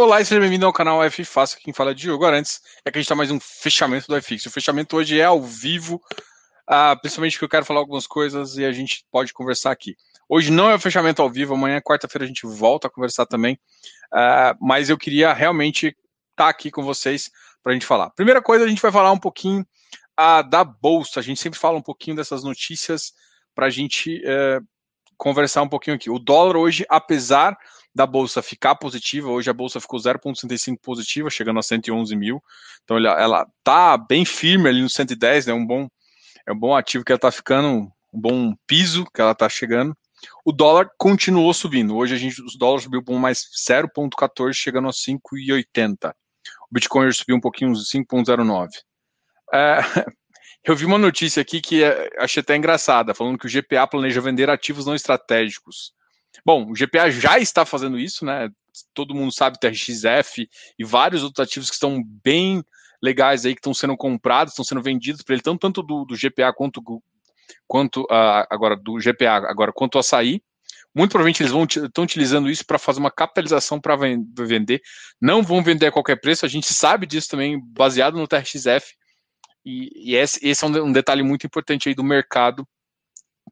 Olá e seja bem-vindo ao canal F Fácil, quem fala é Diogo Arantes. É que a gente está mais um fechamento do FX. O fechamento hoje é ao vivo, uh, principalmente porque eu quero falar algumas coisas e a gente pode conversar aqui. Hoje não é o fechamento ao vivo, amanhã, quarta-feira, a gente volta a conversar também, uh, mas eu queria realmente estar tá aqui com vocês para a gente falar. Primeira coisa, a gente vai falar um pouquinho uh, da Bolsa. A gente sempre fala um pouquinho dessas notícias para a gente eh, conversar um pouquinho aqui. O dólar hoje, apesar da bolsa ficar positiva, hoje a bolsa ficou 0,65 positiva, chegando a 111 mil. Então ela, ela tá bem firme ali no 110, né? Um bom, é um bom ativo que ela tá ficando, um bom piso que ela tá chegando. O dólar continuou subindo. Hoje a gente, os dólares subiu por mais 0,14, chegando a 5,80. O Bitcoin subiu um pouquinho, uns 5,09. É, eu vi uma notícia aqui que é, achei até engraçada, falando que o GPA planeja vender ativos não estratégicos. Bom, o GPA já está fazendo isso, né? Todo mundo sabe TRXF e vários outros ativos que estão bem legais aí, que estão sendo comprados, estão sendo vendidos para ele, tanto, tanto do, do, GPA quanto, quanto uh, agora do GPA, agora quanto o açaí. Muito provavelmente eles vão estão utilizando isso para fazer uma capitalização para vender. Não vão vender a qualquer preço, a gente sabe disso também, baseado no TRXF. E, e esse, esse, é um, um, detalhe muito importante aí do mercado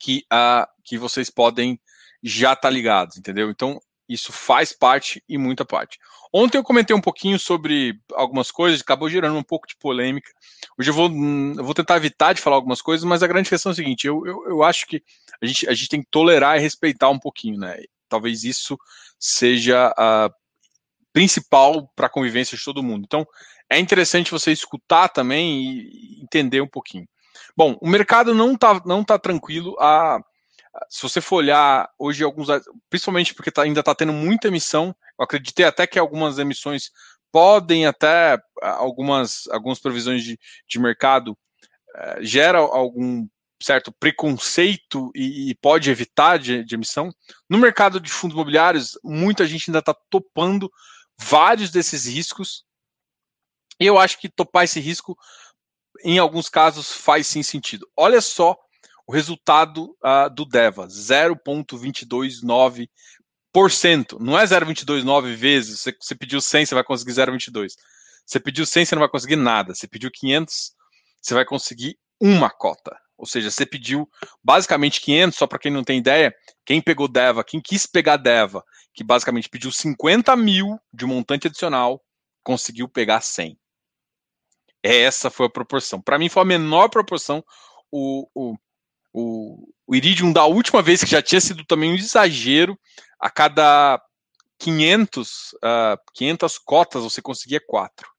que, uh, que vocês podem já tá ligado, entendeu? Então, isso faz parte e muita parte. Ontem eu comentei um pouquinho sobre algumas coisas, acabou gerando um pouco de polêmica. Hoje eu vou, eu vou tentar evitar de falar algumas coisas, mas a grande questão é a seguinte: eu, eu, eu acho que a gente, a gente tem que tolerar e respeitar um pouquinho, né? Talvez isso seja a principal para a convivência de todo mundo. Então, é interessante você escutar também e entender um pouquinho. Bom, o mercado não está não tá tranquilo. A, se você for olhar hoje alguns, principalmente porque tá, ainda está tendo muita emissão, eu acreditei até que algumas emissões podem até algumas, algumas previsões de, de mercado eh, gera algum certo preconceito e, e pode evitar de, de, emissão. No mercado de fundos imobiliários, muita gente ainda está topando vários desses riscos. E eu acho que topar esse risco, em alguns casos, faz sim sentido. Olha só o resultado uh, do DEVA, 0,229%. Não é 0,229 vezes, você, você pediu 100, você vai conseguir 0,22. Você pediu 100, você não vai conseguir nada. Você pediu 500, você vai conseguir uma cota. Ou seja, você pediu basicamente 500, só para quem não tem ideia, quem pegou DEVA, quem quis pegar DEVA, que basicamente pediu 50 mil de montante adicional, conseguiu pegar 100. Essa foi a proporção. Para mim foi a menor proporção. O, o, o, o Iridium da última vez, que já tinha sido também um exagero, a cada 500, uh, 500 cotas você conseguia quatro.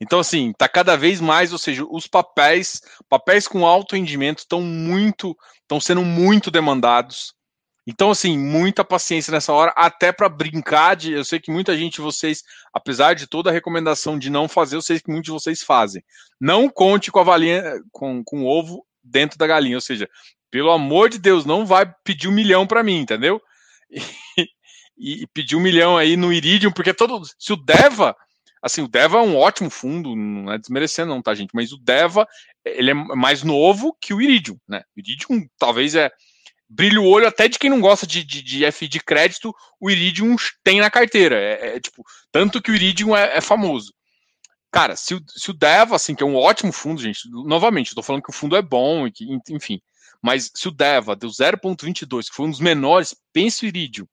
Então, assim, tá cada vez mais, ou seja, os papéis, papéis com alto rendimento estão muito, estão sendo muito demandados. Então, assim, muita paciência nessa hora, até para brincar de. Eu sei que muita gente de vocês, apesar de toda a recomendação de não fazer, eu sei que muitos de vocês fazem. Não conte com a valinha, com, com o ovo dentro da galinha. Ou seja, pelo amor de Deus, não vai pedir um milhão para mim, entendeu? E, e, pedir um milhão aí no Iridium, porque todo. Se o Deva. Assim, o Deva é um ótimo fundo, não é desmerecendo, não, tá, gente? Mas o Deva, ele é mais novo que o Iridium, né? O Iridium talvez é brilha o olho até de quem não gosta de, de, de F de crédito, o Iridium tem na carteira. É, é tipo, tanto que o Iridium é, é, famoso. Cara, se o, se o Deva, assim, que é um ótimo fundo, gente, novamente, estou falando que o fundo é bom, que, enfim, mas se o Deva deu 0,22, que foi um dos menores, pense o Iridium,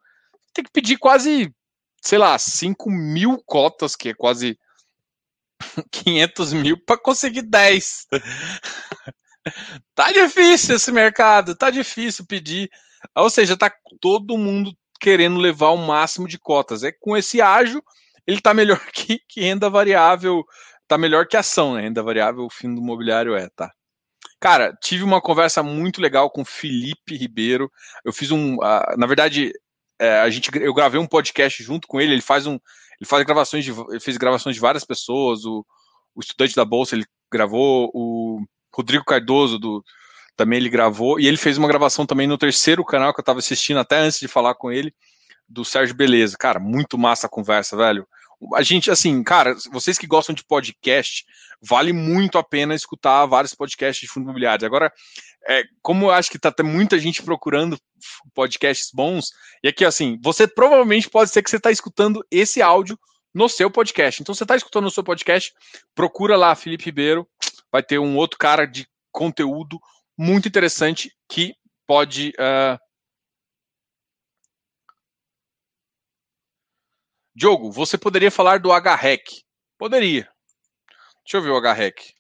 tem que pedir quase, sei lá, 5 mil cotas, que é quase 500 mil, para conseguir 10. Tá difícil esse mercado, tá difícil pedir. Ou seja, tá todo mundo querendo levar o máximo de cotas. É com esse ágio, ele tá melhor que, que renda variável, tá melhor que ação, né? Renda variável, o fim do mobiliário é, tá? Cara, tive uma conversa muito legal com Felipe Ribeiro. Eu fiz um, uh, na verdade, é, a gente, eu gravei um podcast junto com ele. Ele faz um, ele faz gravações de, fez gravações de várias pessoas. O, o estudante da bolsa ele gravou, o Rodrigo Cardoso do também ele gravou e ele fez uma gravação também no terceiro canal que eu estava assistindo até antes de falar com ele do Sérgio Beleza. Cara, muito massa a conversa, velho. a gente, assim, cara, vocês que gostam de podcast, vale muito a pena escutar vários podcasts de fundo imobiliário. Agora, é, como eu acho que tá muita gente procurando podcasts bons, e aqui, assim, você provavelmente pode ser que você está escutando esse áudio no seu podcast. Então, você está escutando no seu podcast, procura lá Felipe Ribeiro, vai ter um outro cara de conteúdo muito interessante que pode. Uh... Diogo, você poderia falar do HREC? Poderia. Deixa eu ver o HREC.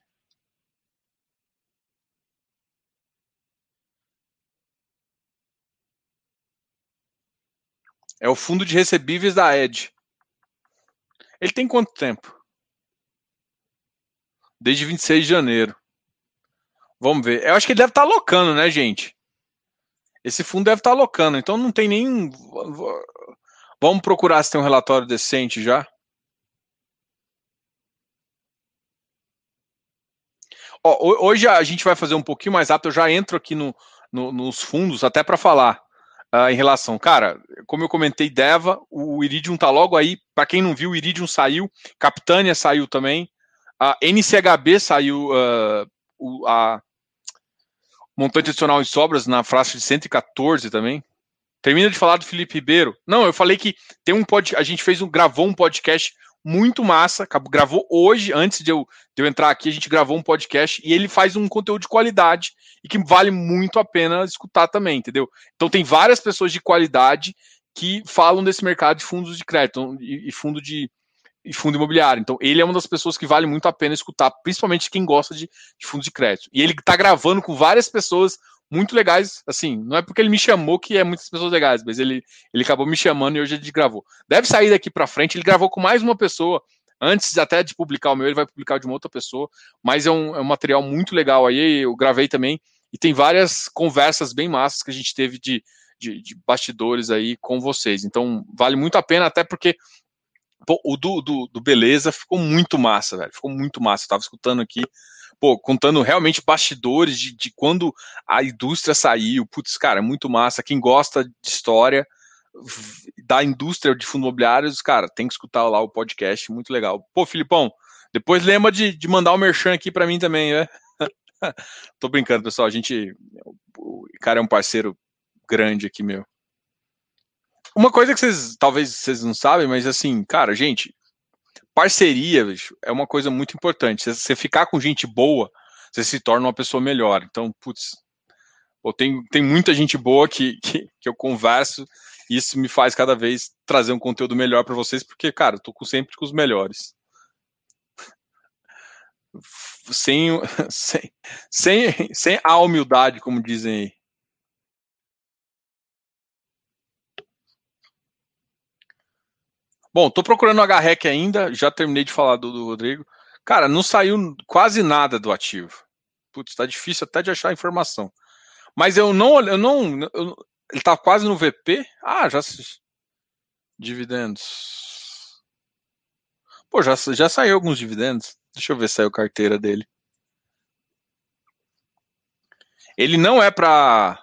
É o fundo de recebíveis da Ed. Ele tem quanto tempo? Desde 26 de janeiro. Vamos ver. Eu acho que ele deve estar tá alocando, né, gente? Esse fundo deve estar tá alocando, então não tem nem. Vamos procurar se tem um relatório decente já. Ó, hoje a gente vai fazer um pouquinho mais rápido. Eu já entro aqui no, no nos fundos até para falar uh, em relação. Cara, como eu comentei, Deva, o Iridium tá logo aí. Para quem não viu, o Iridium saiu, Capitânia saiu também, a NCHB saiu uh, o, a montante adicional em sobras na faixa de 114 também. Termina de falar do Felipe Ribeiro. Não, eu falei que tem um pod, a gente fez um gravou um podcast muito massa, gravou hoje, antes de eu, de eu entrar aqui, a gente gravou um podcast e ele faz um conteúdo de qualidade e que vale muito a pena escutar também, entendeu? Então tem várias pessoas de qualidade que falam desse mercado de fundos de crédito e, e fundo de, e fundo imobiliário. Então, ele é uma das pessoas que vale muito a pena escutar, principalmente quem gosta de, de fundos de crédito. E ele está gravando com várias pessoas muito legais, assim, não é porque ele me chamou que é muitas pessoas legais, mas ele, ele acabou me chamando e hoje ele gravou. Deve sair daqui para frente, ele gravou com mais uma pessoa, antes até de publicar o meu, ele vai publicar de uma outra pessoa, mas é um, é um material muito legal aí, eu gravei também, e tem várias conversas bem massas que a gente teve de, de, de bastidores aí com vocês, então vale muito a pena, até porque Pô, o do, do, do, Beleza ficou muito massa, velho. Ficou muito massa. Eu tava escutando aqui, pô, contando realmente bastidores de, de quando a indústria saiu. Putz, cara, muito massa. Quem gosta de história da indústria de fundos imobiliários, cara, tem que escutar lá o podcast, muito legal. Pô, Filipão, depois lembra de, de mandar o merchan aqui para mim também, né? Tô brincando, pessoal. A gente, o cara é um parceiro grande aqui, meu. Uma coisa que vocês talvez vocês não sabem, mas assim, cara, gente, parceria bicho, é uma coisa muito importante. Se você ficar com gente boa, você se torna uma pessoa melhor. Então, putz, eu tenho, tem muita gente boa que, que, que eu converso e isso me faz cada vez trazer um conteúdo melhor para vocês, porque, cara, eu tô com, sempre com os melhores. Sem, sem, sem, sem a humildade, como dizem aí. Bom, tô procurando o HREC ainda, já terminei de falar do, do Rodrigo. Cara, não saiu quase nada do ativo. Putz, tá difícil até de achar informação. Mas eu não, eu não, eu, ele tá quase no VP? Ah, já dividendos. Pô, já, já saiu alguns dividendos. Deixa eu ver se saiu carteira dele. Ele não é para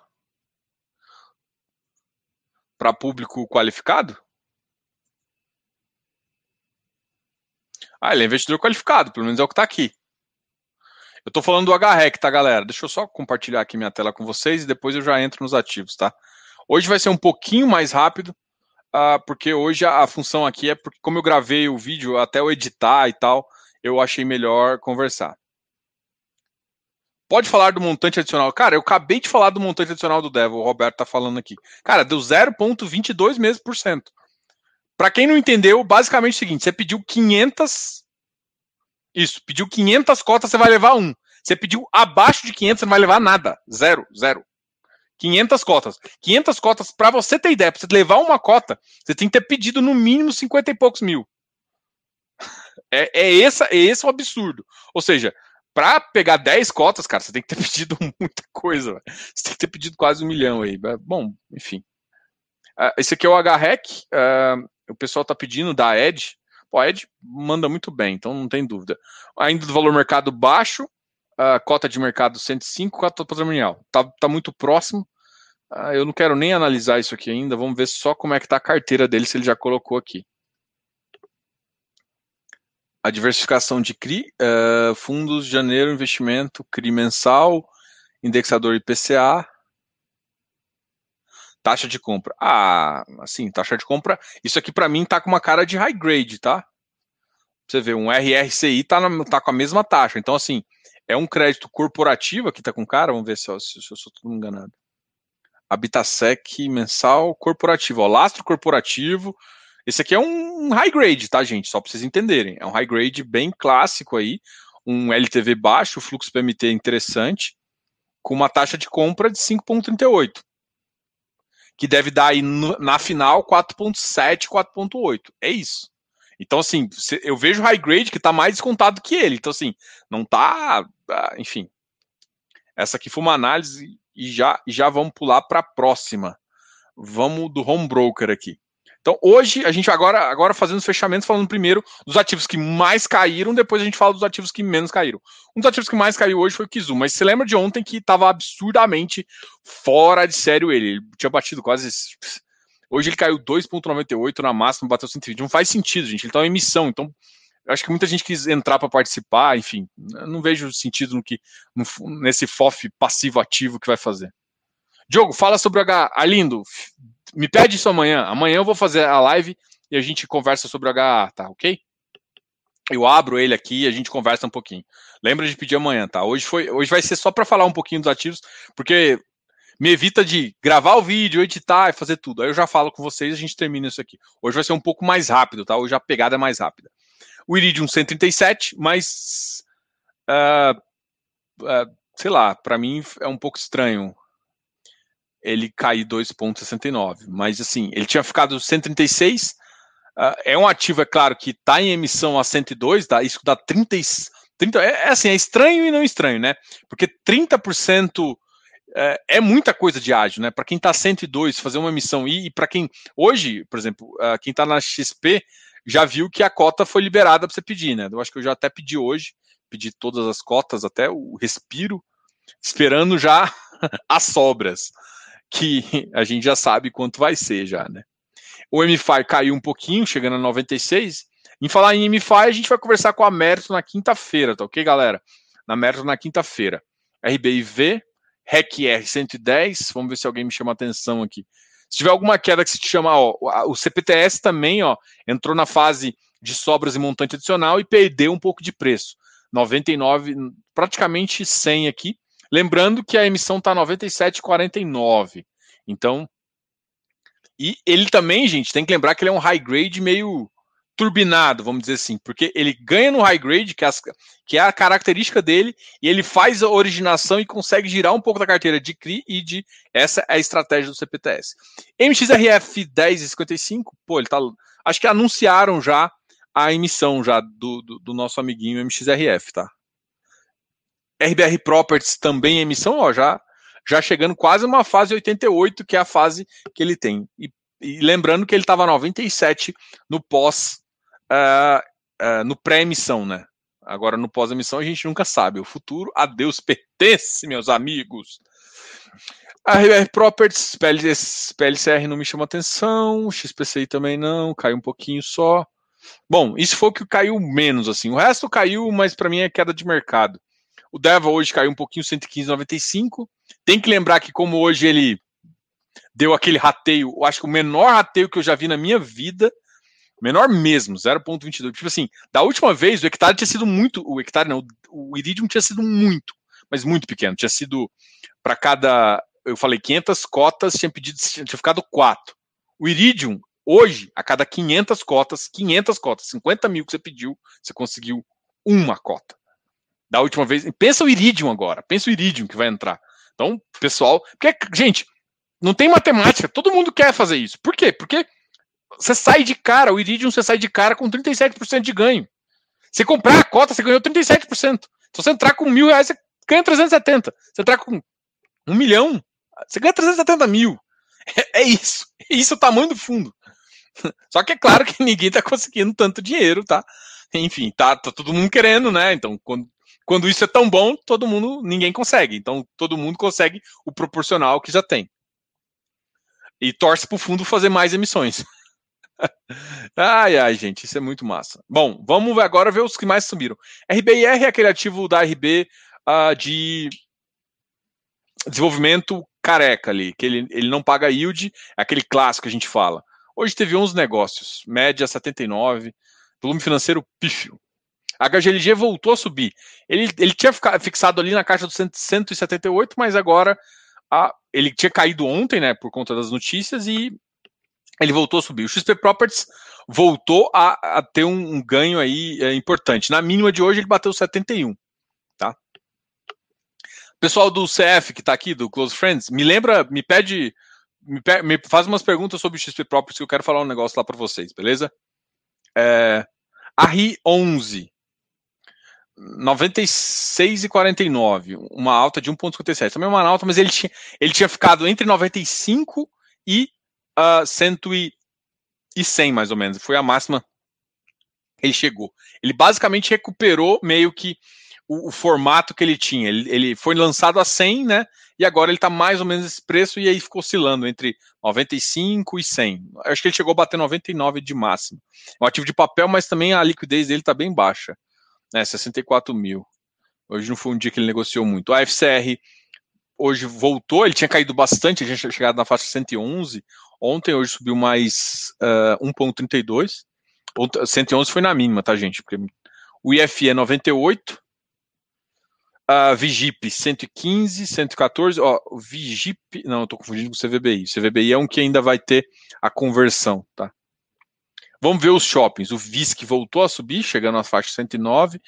para público qualificado? Ah, ele é investidor qualificado, pelo menos é o que está aqui. Eu estou falando do HREC, tá, galera? Deixa eu só compartilhar aqui minha tela com vocês e depois eu já entro nos ativos, tá? Hoje vai ser um pouquinho mais rápido, uh, porque hoje a, a, função aqui é porque, como eu gravei o vídeo, até eu editar e tal, eu achei melhor conversar. Pode falar do montante adicional. Cara, eu acabei de falar do montante adicional do Devil, o Roberto tá falando aqui. Cara, deu 0,22 meses por cento. Para quem não entendeu, basicamente é o seguinte: você pediu 500. Isso, pediu 500 cotas, você vai levar um. Você pediu abaixo de 500, você não vai levar nada. Zero, zero. 500 cotas. 500 cotas, para você ter ideia, para você levar uma cota, você tem que ter pedido no mínimo 50 e poucos mil. É, é, essa, é esse o absurdo. Ou seja, para pegar 10 cotas, cara, você tem que ter pedido muita coisa. Véio. Você tem que ter pedido quase um milhão aí. Bom, enfim. Uh, esse aqui é o HREC. Uh, o pessoal está pedindo da Ed. Pô, a Ed manda muito bem, então não tem dúvida. Ainda do valor mercado baixo, a cota de mercado 105, cota patrimonial. Tá, tá muito próximo. Uh, eu não quero nem analisar isso aqui ainda. Vamos ver só como é que tá a carteira dele, se ele já colocou aqui. A diversificação de CRI, uh, fundos, janeiro, investimento, CRI mensal, indexador IPCA, taxa de compra. Ah, assim, taxa de compra. Isso aqui para mim tá com uma cara de high grade, tá? Você vê, um RRCI tá, na, tá com a mesma taxa. Então, assim, é um crédito corporativo aqui tá com cara. Vamos ver se, se, se eu sou tudo enganado. Habitasec mensal corporativo. Ó, lastro corporativo. Esse aqui é um high grade, tá, gente? Só para vocês entenderem. É um high grade bem clássico aí. Um LTV baixo, fluxo PMT interessante, com uma taxa de compra de 5,38 que deve dar aí no, na final 4.7, 4.8. É isso. Então, assim, eu vejo o high grade que está mais descontado que ele. Então, assim, não tá. Ah, enfim. Essa aqui foi uma análise e já, já vamos pular para a próxima. Vamos do home broker aqui. Então, hoje, a gente agora, agora fazendo os fechamentos, falando primeiro dos ativos que mais caíram, depois a gente fala dos ativos que menos caíram. Um dos ativos que mais caiu hoje foi o Kizu, mas você lembra de ontem que estava absurdamente fora de sério ele. Ele tinha batido quase. Hoje ele caiu 2,98 na máxima, bateu 120. Não faz sentido, gente. Ele está em emissão, então acho que muita gente quis entrar para participar, enfim, não vejo sentido no que no, nesse FOF passivo ativo que vai fazer. Diogo, fala sobre o H. Alindo, me pede isso amanhã. Amanhã eu vou fazer a live e a gente conversa sobre o HA, tá ok? Eu abro ele aqui e a gente conversa um pouquinho. Lembra de pedir amanhã, tá? Hoje, foi, hoje vai ser só para falar um pouquinho dos ativos, porque me evita de gravar o vídeo, editar e fazer tudo. Aí eu já falo com vocês e a gente termina isso aqui. Hoje vai ser um pouco mais rápido, tá? Hoje a pegada é mais rápida. O Iridium 137, mas. Uh, uh, sei lá, para mim é um pouco estranho ele cair 2,69. Mas assim, ele tinha ficado 136. Uh, ah, é um ativo, é claro, que está em emissão a 102, dá, isso dá 30, 30 é, é assim, é estranho e não estranho, né? Porque 30% é, é muita coisa de ágio, né? Para quem está 102, fazer uma emissão e, e para quem hoje, por exemplo, uh, quem está na XP já viu que a cota foi liberada para você pedir, né? Eu acho que eu já até pedi hoje, pedi todas as cotas, até o respiro, esperando já as sobras que a gente já sabe quanto vai ser já, né? O MFI caiu um pouquinho, chegando a 96. Em falar em MFI, a gente vai conversar com a Merto na quinta-feira, tá ok, galera? Na Merto na quinta-feira. RBIV, REC-R 110, vamos ver se alguém me chama atenção aqui. Se tiver alguma queda que se chama, ó, o CPTS também, ó, entrou na fase de sobras e montante adicional e perdeu um pouco de preço. 99, praticamente 100 aqui. Lembrando que a emissão está 97,49. Então, e ele também, gente, tem que lembrar que ele é um high grade meio turbinado, vamos dizer assim, porque ele ganha no high grade, que é, as, que é a característica dele, e ele faz a originação e consegue girar um pouco da carteira de CRI e de. Essa é a estratégia do CPTS. MXRF 10,55, pô, ele tá. Acho que anunciaram já a emissão já do, do, do nosso amiguinho MXRF, tá? RBR Properties também em emissão, ó, já, já chegando quase uma fase 88, que é a fase que ele tem. E, e lembrando que ele estava 97 no pós, uh, uh, no pré-emissão, né? Agora no pós-emissão a gente nunca sabe. O futuro a Deus pertence, meus amigos. A RBR Properties, PLCR não me chama atenção, XPCI também não, caiu um pouquinho só. Bom, isso foi o que caiu menos, assim. O resto caiu, mas para mim é queda de mercado. O Deva hoje caiu um pouquinho, 115,95. Tem que lembrar que, como hoje ele deu aquele rateio, eu acho que o menor rateio que eu já vi na minha vida, menor mesmo, 0,22. Tipo assim, da última vez o hectare tinha sido muito. O hectare não, o Iridium tinha sido muito, mas muito pequeno. Tinha sido para cada. Eu falei 500 cotas, tinha pedido, tinha ficado 4. O Iridium, hoje, a cada 500 cotas, 500 cotas, 50 mil que você pediu, você conseguiu uma cota da última vez. Pensa o Iridium agora, pensa o Iridium que vai entrar. Então, pessoal, porque, gente, não tem matemática, todo mundo quer fazer isso. Por quê? Porque você sai de cara, o Iridium você sai de cara com 37% de ganho. Você comprar a cota, você ganhou 37%. Se você entrar com mil reais, você ganha 370. Você entrar com um milhão, você ganha 370 mil. É, isso. É isso o tamanho do fundo. Só que é claro que ninguém está conseguindo tanto dinheiro, tá? Enfim, tá, tá todo mundo querendo, né? Então, quando quando isso é tão bom, todo mundo, ninguém consegue. Então, todo mundo consegue o proporcional que já tem. E torce para o fundo fazer mais emissões. ai, ai, gente, isso é muito massa. Bom, vamos agora ver os que mais subiram. RBIR é aquele ativo da RB uh, de desenvolvimento careca ali, que ele, ele não paga yield, é aquele clássico que a gente fala. Hoje teve 11 negócios, média 79, volume financeiro pífio. A HGLG voltou a subir. Ele, ele tinha fixado ali na caixa dos 178, mas agora a, ele tinha caído ontem, né, por conta das notícias, e ele voltou a subir. O XP Properties voltou a, a ter um, um, ganho aí é, importante. Na mínima de hoje ele bateu 71, tá? Pessoal do CF que está aqui, do Close Friends, me lembra, me pede, me, me, faz umas perguntas sobre o XP Properties que eu quero falar um negócio lá para vocês, beleza? É, a RI 11 96,49, uma alta de 1,57. Também uma alta, mas ele tinha, ele tinha ficado entre 95 e uh, 100 e 100, mais ou menos. Foi a máxima que ele chegou. Ele basicamente recuperou meio que o, o formato que ele tinha. Ele, ele, foi lançado a 100, né? E agora ele está mais ou menos esse preço e aí ficou oscilando entre 95 e 100. Acho que ele chegou a bater 99 de máximo. É um ativo de papel, mas também a liquidez dele está bem baixa né, 64 mil. Hoje não foi um dia que ele negociou muito. A FCR hoje voltou, ele tinha caído bastante, a gente tinha chegado na faixa 111. Ontem, hoje subiu mais uh, 1,32. 111 foi na mínima, tá, gente? Porque o IFE é 98. A Vigip 115, 114. Ó, Vigip. Não, eu tô confundindo com o CVBI. O CVBI é um que ainda vai ter a conversão, tá? Vamos ver os shoppings. O VISC voltou a subir, chegando às faixas 109.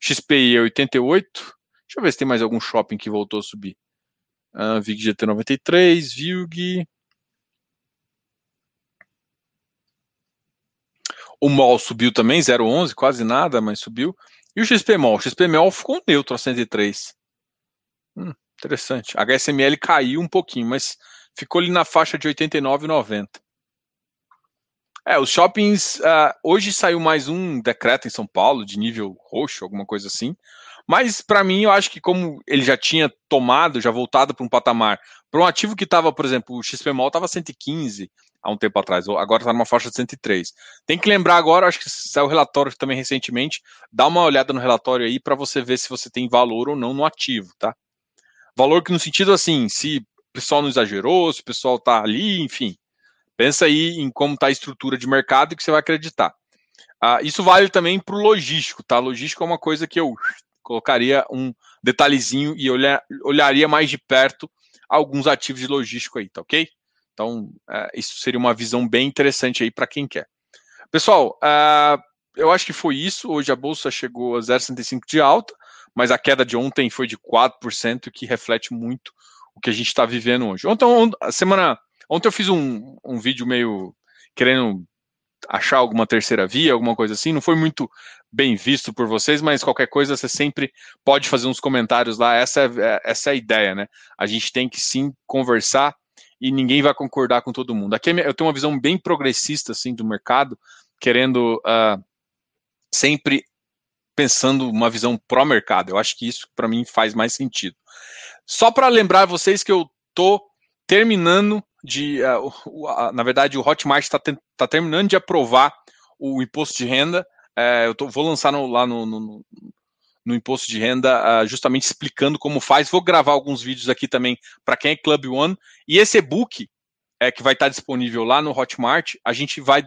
XPI é 88. Deixa eu ver se tem mais algum shopping que voltou a subir. Uh, VIG GT 93, VILG. O MOL subiu também, 0,11, quase nada, mas subiu. E o XP MOL? O XP MOL ficou neutro a 103. Hum, interessante. A HSML caiu um pouquinho, mas ficou ali na faixa de 89,90. É, os shoppings. Uh, hoje saiu mais um decreto em São Paulo, de nível roxo, alguma coisa assim. Mas, para mim, eu acho que, como ele já tinha tomado, já voltado para um patamar, para um ativo que estava, por exemplo, o XPMOL estava 115 há um tempo atrás, agora está numa faixa de 103. Tem que lembrar agora, acho que saiu o relatório também recentemente, dá uma olhada no relatório aí para você ver se você tem valor ou não no ativo, tá? Valor que no sentido assim, se o pessoal não exagerou, se o pessoal está ali, enfim, Pensa aí em como está a estrutura de mercado que você vai acreditar. Ah, isso vale também para o logístico, tá? Logístico é uma coisa que eu colocaria um detalhezinho e olhar, olharia mais de perto alguns ativos de logístico aí, tá ok? Então, é, isso seria uma visão bem interessante aí para quem quer. Pessoal, uh, eu acho que foi isso. Hoje a bolsa chegou a 0,65 de alta, mas a queda de ontem foi de 4%, que reflete muito o que a gente está vivendo hoje. Ontem, a semana Ontem eu fiz um, um vídeo meio querendo achar alguma terceira via, alguma coisa assim. Não foi muito bem visto por vocês, mas qualquer coisa você sempre pode fazer uns comentários lá. Essa é, essa é a ideia, né? A gente tem que sim conversar e ninguém vai concordar com todo mundo. Aqui é eu tenho uma visão bem progressista assim do mercado, querendo uh, sempre pensando uma visão pró-mercado. Eu acho que isso para mim faz mais sentido. Só para lembrar vocês que eu tô terminando de. Uh, uh, na verdade, o Hotmart está tá terminando de aprovar o imposto de renda. Uh, eu tô, vou lançar no, lá no, no, no, imposto de renda, justamente explicando como faz. Vou gravar alguns vídeos aqui também para quem é Club One. E esse e-book é, que vai estar disponível lá no Hotmart, a gente vai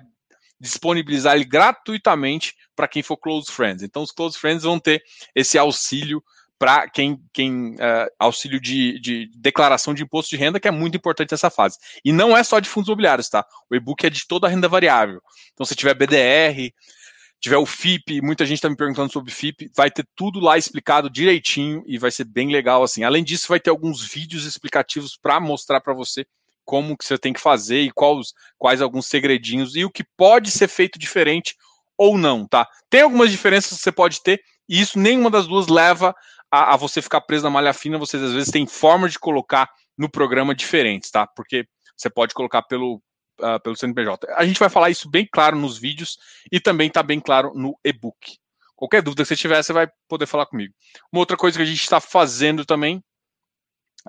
disponibilizar ele gratuitamente para quem for Close Friends. Então, os Close Friends vão ter esse auxílio para quem, quem uh, auxílio de, de, declaração de imposto de renda, que é muito importante nessa fase. E não é só de fundos imobiliários, tá? O e-book é de toda a renda variável. Então, se tiver BDR, tiver o FIP, muita gente está me perguntando sobre FIP, vai ter tudo lá explicado direitinho e vai ser bem legal assim. Além disso, vai ter alguns vídeos explicativos para mostrar para você como que você tem que fazer e quais, quais alguns segredinhos e o que pode ser feito diferente ou não, tá? Tem algumas diferenças que você pode ter e isso nenhuma das duas leva a, a, você ficar preso na malha fina, vocês às vezes têm formas de colocar no programa diferentes, tá? Porque você pode colocar pelo, uh, pelo CNPJ. A gente vai falar isso bem claro nos vídeos e também está bem claro no e-book. Qualquer dúvida que você tiver, você vai poder falar comigo. Uma outra coisa que a gente está fazendo também.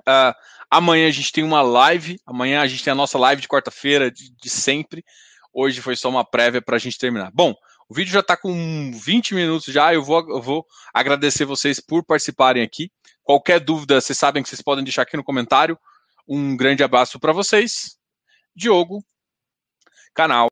Uh, amanhã a gente tem uma live. Amanhã a gente tem a nossa live de quarta-feira de, de sempre Hoje foi só uma prévia para a gente terminar. Bom, o vídeo já está com 20 minutos já. Eu vou, eu vou agradecer vocês por participarem aqui. Qualquer dúvida, vocês sabem que vocês podem deixar aqui no comentário. Um grande abraço para vocês. Diogo, canal.